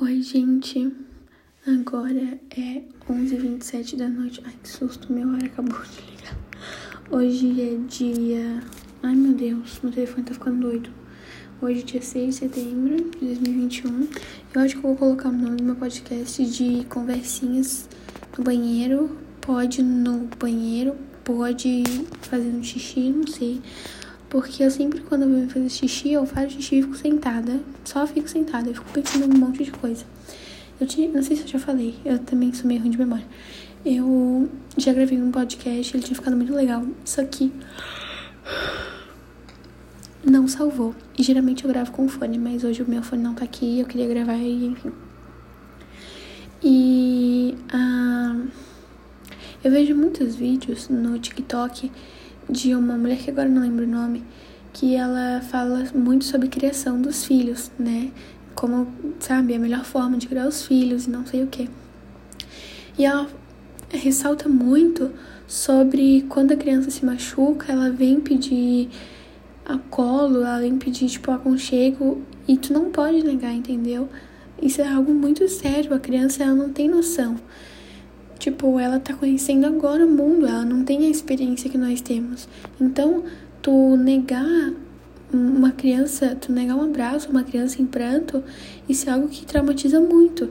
Oi, gente. Agora é 11h27 da noite. Ai, que susto, meu hora acabou de ligar. Hoje é dia. Ai, meu Deus, meu telefone tá ficando doido. Hoje é dia 6 de setembro de 2021. Eu acho que eu vou colocar o nome do meu podcast de conversinhas no banheiro. Pode no banheiro, pode fazer um xixi, não sei. Porque eu sempre, quando eu vou fazer xixi, eu faço xixi e fico sentada. Só fico sentada, eu fico pensando em um monte de coisa. Eu tinha, não sei se eu já falei, eu também sou meio ruim de memória. Eu já gravei um podcast, ele tinha ficado muito legal. Só que não salvou. E geralmente eu gravo com fone, mas hoje o meu fone não tá aqui, eu queria gravar e enfim. E ah, eu vejo muitos vídeos no TikTok de uma mulher que agora não lembro o nome, que ela fala muito sobre criação dos filhos, né? Como, sabe, a melhor forma de criar os filhos e não sei o que. E ela ressalta muito sobre quando a criança se machuca, ela vem pedir a colo, ela vem pedir, tipo, aconchego, e tu não pode negar, entendeu? Isso é algo muito sério, a criança, ela não tem noção. Tipo, ela tá conhecendo agora o mundo, ela não tem a experiência que nós temos. Então, tu negar uma criança, tu negar um abraço, uma criança em pranto, isso é algo que traumatiza muito.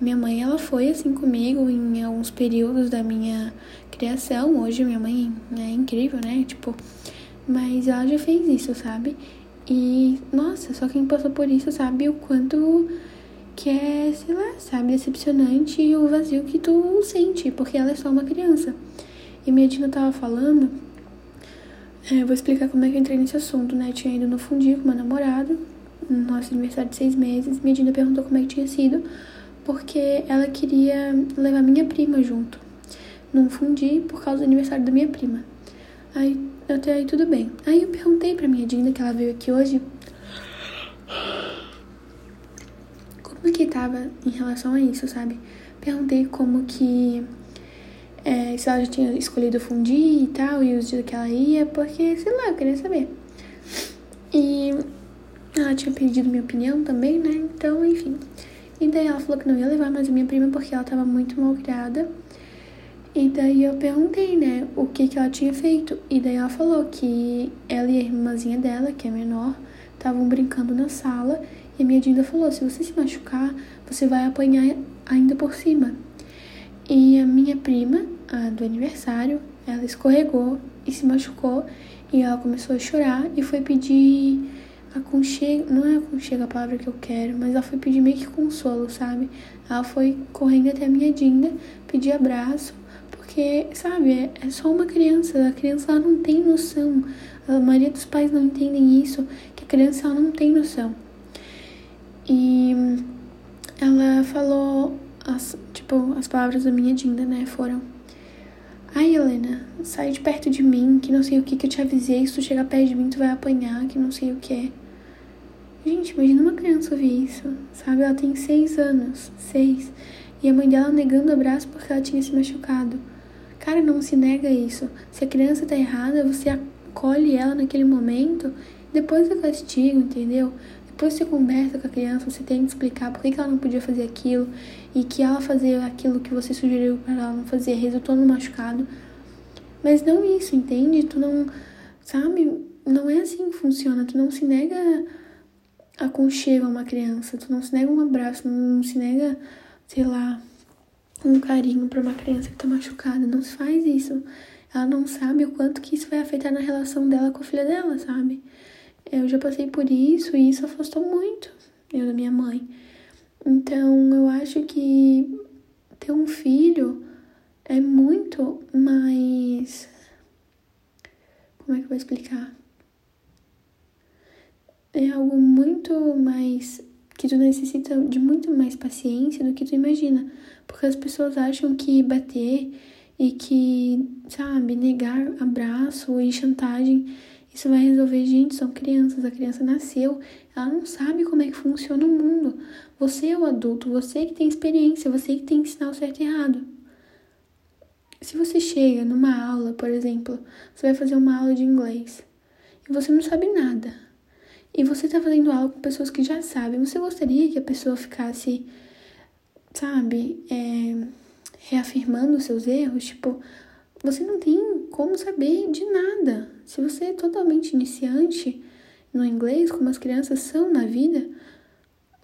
A minha mãe, ela foi assim comigo em alguns períodos da minha criação. Hoje minha mãe é incrível, né? Tipo, mas ela já fez isso, sabe? E nossa, só quem passou por isso sabe o quanto que é, sei lá, sabe, decepcionante o vazio que tu sente, porque ela é só uma criança. E minha Dina tava falando, é, vou explicar como é que eu entrei nesse assunto, né? Eu tinha ido no fundi com meu namorado, no nosso aniversário de seis meses. Minha Dina perguntou como é que tinha sido, porque ela queria levar minha prima junto, num fundi, por causa do aniversário da minha prima. Aí, até aí tudo bem. Aí eu perguntei pra minha Dina, que ela veio aqui hoje, como que tava em relação a isso, sabe? Perguntei como que. É, se ela já tinha escolhido fundir e tal, e os dias que ela ia, porque, sei lá, eu queria saber. E ela tinha pedido minha opinião também, né? Então, enfim. E daí ela falou que não ia levar mais a minha prima porque ela tava muito mal criada. E daí eu perguntei, né, o que que ela tinha feito. E daí ela falou que ela e a irmãzinha dela, que é menor, estavam brincando na sala e a minha Dinda falou: se você se machucar, você vai apanhar ainda por cima. E a minha prima, a do aniversário, ela escorregou e se machucou. E ela começou a chorar e foi pedir aconchego. Não é aconchego a palavra que eu quero, mas ela foi pedir meio que consolo, sabe? Ela foi correndo até a minha Dinda, pedir abraço. Porque, sabe, é, é só uma criança. A criança ela não tem noção. A maioria dos pais não entendem isso, que a criança ela não tem noção. E ela falou, as, tipo, as palavras da minha Dinda, né, foram... Ai, Helena, sai de perto de mim, que não sei o que, que eu te avisei, se tu chegar perto de mim tu vai apanhar, que não sei o que. Gente, imagina uma criança ouvir isso, sabe? Ela tem seis anos, seis, e a mãe dela negando o abraço porque ela tinha se machucado. Cara, não se nega isso. Se a criança tá errada, você acolhe ela naquele momento, depois você castiga, entendeu? Depois você conversa com a criança, você tem que explicar por que ela não podia fazer aquilo e que ela fazer aquilo que você sugeriu para ela não fazer resultou no machucado. Mas não isso, entende? Tu não, sabe? Não é assim que funciona. Tu não se nega aconchego a uma criança, tu não se nega um abraço, não se nega, sei lá, um carinho para uma criança que tá machucada. Não se faz isso. Ela não sabe o quanto que isso vai afetar na relação dela com a filha dela, sabe? Eu já passei por isso e isso afastou muito eu da minha mãe. Então, eu acho que ter um filho é muito mais. Como é que eu vou explicar? É algo muito mais. que tu necessita de muito mais paciência do que tu imagina. Porque as pessoas acham que bater e que, sabe, negar abraço e chantagem isso vai resolver, gente, são crianças, a criança nasceu, ela não sabe como é que funciona o mundo. Você é o adulto, você que tem experiência, você que tem que ensinar o certo e errado. Se você chega numa aula, por exemplo, você vai fazer uma aula de inglês e você não sabe nada, e você está fazendo aula com pessoas que já sabem, você gostaria que a pessoa ficasse sabe, é, reafirmando os seus erros, tipo, você não tem como saber de nada. Se você é totalmente iniciante no inglês, como as crianças são na vida,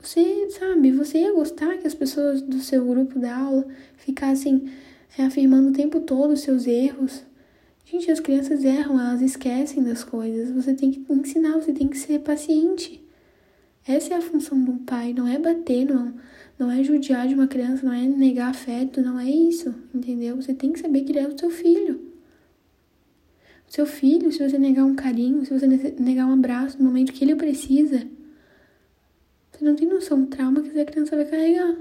você, sabe, você ia gostar que as pessoas do seu grupo da aula ficassem reafirmando o tempo todo os seus erros. Gente, as crianças erram, elas esquecem das coisas. Você tem que ensinar, você tem que ser paciente. Essa é a função de um pai, não é bater, não, não é judiar de uma criança, não é negar afeto, não é isso, entendeu? Você tem que saber ele é o seu filho. O seu filho, se você negar um carinho, se você negar um abraço no momento que ele precisa, você não tem noção do trauma que essa criança vai carregar.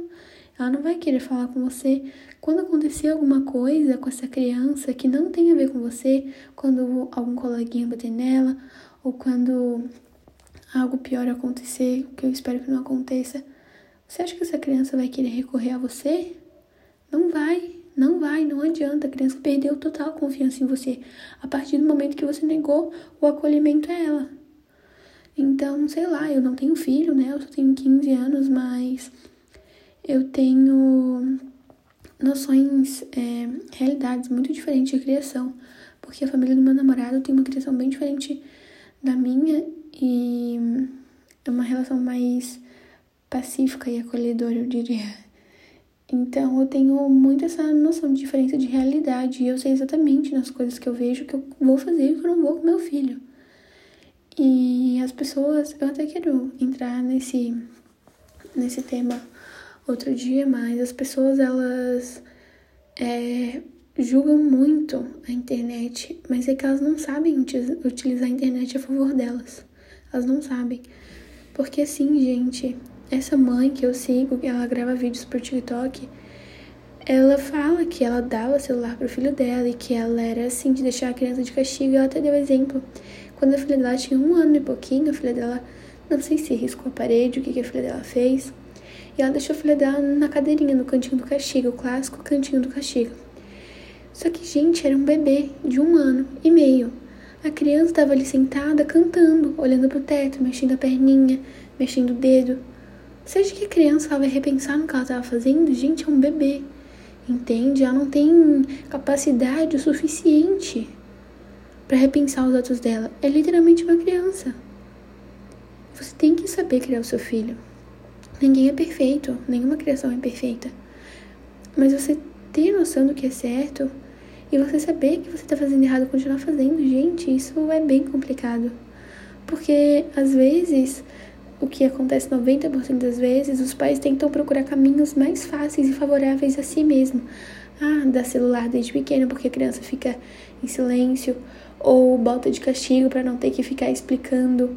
Ela não vai querer falar com você quando acontecer alguma coisa com essa criança que não tem a ver com você, quando algum coleguinha bater nela, ou quando algo pior acontecer, que eu espero que não aconteça, você acha que essa criança vai querer recorrer a você? Não vai, não vai, não adianta. A criança perdeu total confiança em você a partir do momento que você negou o acolhimento a ela. Então, sei lá, eu não tenho filho, né? Eu só tenho 15 anos, mas eu tenho noções, é, realidades muito diferentes de criação, porque a família do meu namorado tem uma criação bem diferente da minha e é uma relação mais pacífica e acolhedora, eu diria. Então eu tenho muito essa noção de diferença de realidade e eu sei exatamente nas coisas que eu vejo que eu vou fazer e que eu não vou com meu filho. E as pessoas, eu até quero entrar nesse nesse tema outro dia, mas as pessoas elas é, julgam muito a internet, mas é que elas não sabem utilizar a internet a favor delas. Elas não sabem. Porque assim, gente, essa mãe que eu sigo, ela grava vídeos por TikTok, ela fala que ela dava celular pro filho dela e que ela era assim de deixar a criança de castigo. Ela até deu exemplo. Quando a filha dela tinha um ano e pouquinho, a filha dela, não sei se riscou a parede, o que, que a filha dela fez. E ela deixou a filha dela na cadeirinha, no cantinho do castigo, o clássico cantinho do castigo. Só que, gente, era um bebê de um ano e meio. A criança estava ali sentada, cantando, olhando pro teto, mexendo a perninha, mexendo o dedo. Acha que a criança vai repensar no que ela estava fazendo? Gente, é um bebê. Entende? Ela não tem capacidade o suficiente para repensar os atos dela. É literalmente uma criança. Você tem que saber criar o seu filho. Ninguém é perfeito, nenhuma criação é perfeita. Mas você ter noção do que é certo e você saber que você está fazendo errado e continuar fazendo, gente, isso é bem complicado. Porque às vezes, o que acontece 90% das vezes, os pais tentam procurar caminhos mais fáceis e favoráveis a si mesmo. Ah, dá celular desde pequeno porque a criança fica em silêncio, ou bota de castigo para não ter que ficar explicando.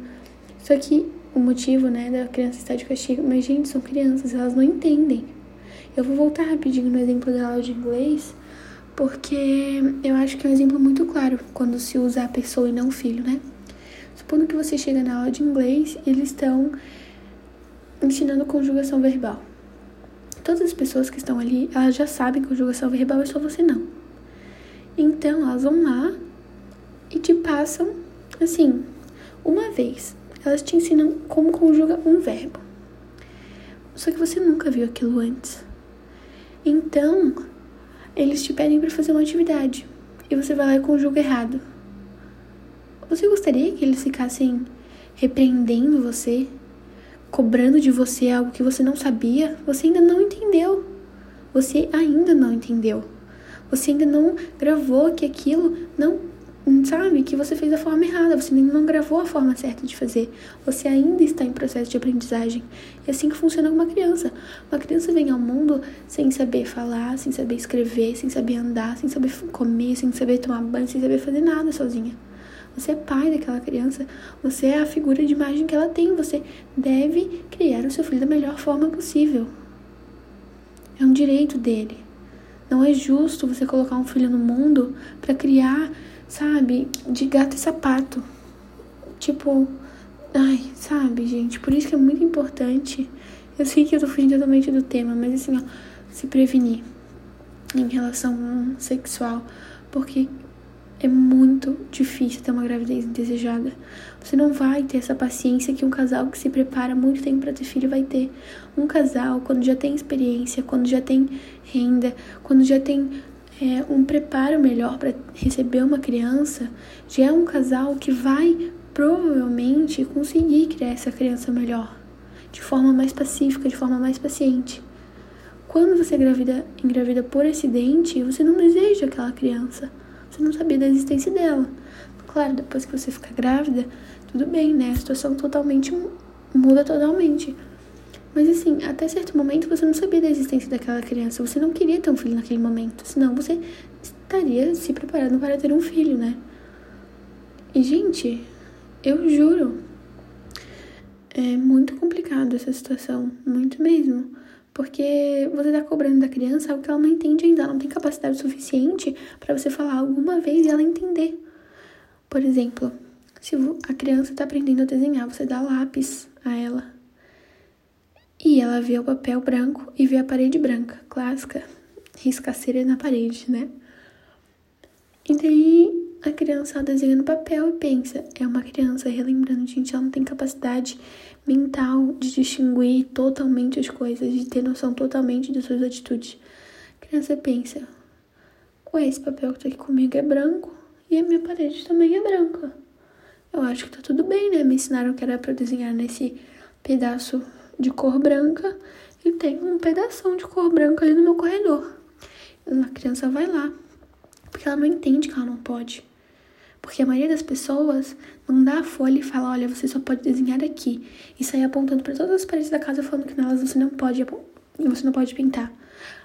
Só que o motivo, né, da criança estar de castigo, mas gente, são crianças, elas não entendem. Eu vou voltar rapidinho no exemplo da aula de inglês, porque eu acho que é um exemplo muito claro quando se usa a pessoa e não o filho, né? Supondo que você chega na aula de inglês e eles estão ensinando conjugação verbal. Todas as pessoas que estão ali, elas já sabem conjugação verbal, é só você não. Então, elas vão lá e te passam, assim, uma vez. Elas te ensinam como conjuga um verbo. Só que você nunca viu aquilo antes. Então, eles te pedem para fazer uma atividade e você vai lá e conjuga errado. Você gostaria que eles ficassem repreendendo você, cobrando de você algo que você não sabia? Você ainda não entendeu. Você ainda não entendeu. Você ainda não gravou que aquilo não sabe que você fez da forma errada, você ainda não gravou a forma certa de fazer. Você ainda está em processo de aprendizagem. É assim que funciona uma criança. Uma criança vem ao mundo sem saber falar, sem saber escrever, sem saber andar, sem saber comer, sem saber tomar banho, sem saber fazer nada sozinha. Você é pai daquela criança, você é a figura de imagem que ela tem, você deve criar o seu filho da melhor forma possível. É um direito dele. Não é justo você colocar um filho no mundo para criar sabe? De gato e sapato. Tipo, ai, sabe, gente? Por isso que é muito importante. Eu sei que eu tô fugindo totalmente do tema, mas assim, ó, se prevenir em relação sexual. Porque é muito difícil ter uma gravidez indesejada. Você não vai ter essa paciência que um casal que se prepara muito tempo para ter filho vai ter. Um casal, quando já tem experiência, quando já tem renda, quando já tem é, um preparo melhor para receber uma criança, já é um casal que vai provavelmente conseguir criar essa criança melhor, de forma mais pacífica, de forma mais paciente. Quando você engravida, engravida por acidente, você não deseja aquela criança. Você não sabia da existência dela. Claro, depois que você fica grávida, tudo bem, né? A situação totalmente muda totalmente. Mas assim, até certo momento você não sabia da existência daquela criança. Você não queria ter um filho naquele momento. Senão você estaria se preparando para ter um filho, né? E, gente, eu juro, é muito complicado essa situação. Muito mesmo. Porque você está cobrando da criança algo que ela não entende ainda, ela não tem capacidade suficiente para você falar alguma vez e ela entender. Por exemplo, se a criança está aprendendo a desenhar, você dá lápis a ela. E ela vê o papel branco e vê a parede branca, clássica, riscaceira na parede, né? E daí a criança desenha no papel e pensa, é uma criança relembrando, gente, ela não tem capacidade mental de distinguir totalmente as coisas, de ter noção totalmente das suas atitudes. A criança pensa: Ué, esse papel que tá aqui comigo é branco e a minha parede também é branca. Eu acho que tá tudo bem, né? Me ensinaram que era para desenhar nesse pedaço de cor branca e tem um pedaço de cor branca ali no meu corredor. A criança vai lá, porque ela não entende que ela não pode. Porque a maioria das pessoas não dá a folha e fala: olha, você só pode desenhar aqui. E sai apontando para todas as paredes da casa falando que nelas você não pode, você não pode pintar.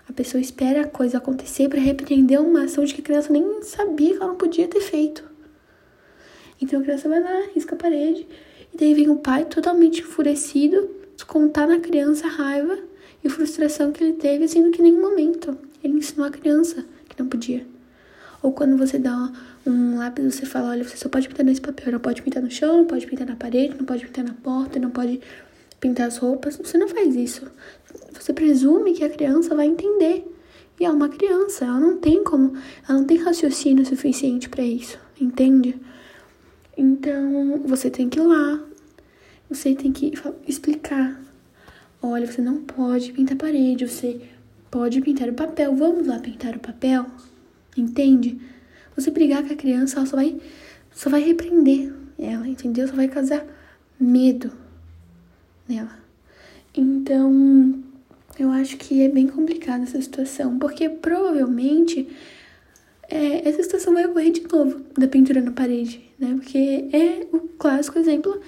A pessoa espera a coisa acontecer para repreender uma ação de que a criança nem sabia que ela não podia ter feito. Então a criança vai lá, risca a parede, e daí vem o pai totalmente enfurecido, descontar na criança a raiva e frustração que ele teve, sendo que em nenhum momento ele ensinou a criança que não podia. Ou quando você dá um lápis, você fala, olha, você só pode pintar nesse papel, não pode pintar no chão, não pode pintar na parede, não pode pintar na porta, não pode pintar as roupas. Você não faz isso. Você presume que a criança vai entender. E é uma criança, ela não tem como, ela não tem raciocínio suficiente para isso, entende? Então, você tem que ir lá, você tem que explicar. Olha, você não pode pintar a parede, você pode pintar o papel. Vamos lá pintar o papel? Entende? Você brigar com a criança, ela só vai, só vai repreender ela, entendeu? Só vai causar medo nela. Então, eu acho que é bem complicada essa situação, porque provavelmente é, essa situação vai ocorrer de novo da pintura na parede, né? Porque é o clássico exemplo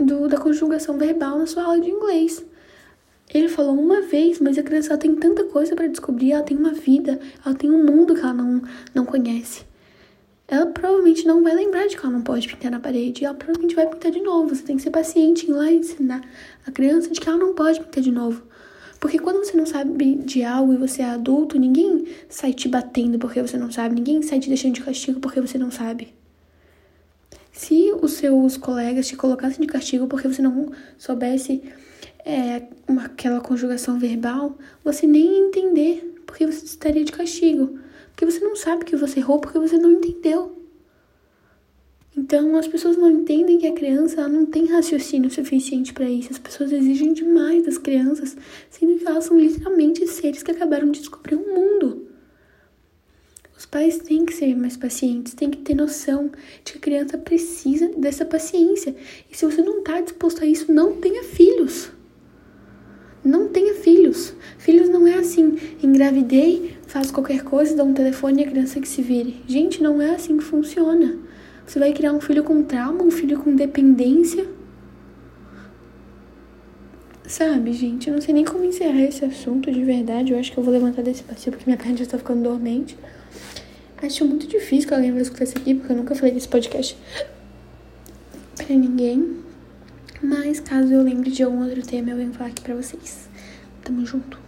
do, da conjugação verbal na sua aula de inglês. Ele falou uma vez, mas a criança tem tanta coisa para descobrir, ela tem uma vida, ela tem um mundo que ela não, não conhece. Ela provavelmente não vai lembrar de que ela não pode pintar na parede, ela provavelmente vai pintar de novo. Você tem que ser paciente em lá e ensinar a criança de que ela não pode pintar de novo. Porque quando você não sabe de algo e você é adulto, ninguém sai te batendo porque você não sabe, ninguém sai te deixando de castigo porque você não sabe. Se os seus colegas te colocassem de castigo porque você não soubesse é, uma, aquela conjugação verbal, você nem ia entender porque você estaria de castigo. Porque você não sabe que você errou porque você não entendeu. Então, as pessoas não entendem que a criança não tem raciocínio suficiente para isso. As pessoas exigem demais das crianças, sendo que elas são literalmente seres que acabaram de descobrir o um mundo. Os pais têm que ser mais pacientes, têm que ter noção de que a criança precisa dessa paciência. E se você não está disposto a isso, não tenha filhos. Não tenha filhos. Filhos não é assim. Engravidei, faço qualquer coisa, dou um telefone e a criança que se vire. Gente, não é assim que funciona. Você vai criar um filho com trauma, um filho com dependência. Sabe, gente, eu não sei nem como encerrar esse assunto de verdade. Eu acho que eu vou levantar desse passeio porque minha perna já está ficando dormente. Acho muito difícil que alguém vai escutar isso aqui, porque eu nunca falei desse podcast pra ninguém. Mas caso eu lembre de algum outro tema, eu venho falar aqui pra vocês. Tamo junto.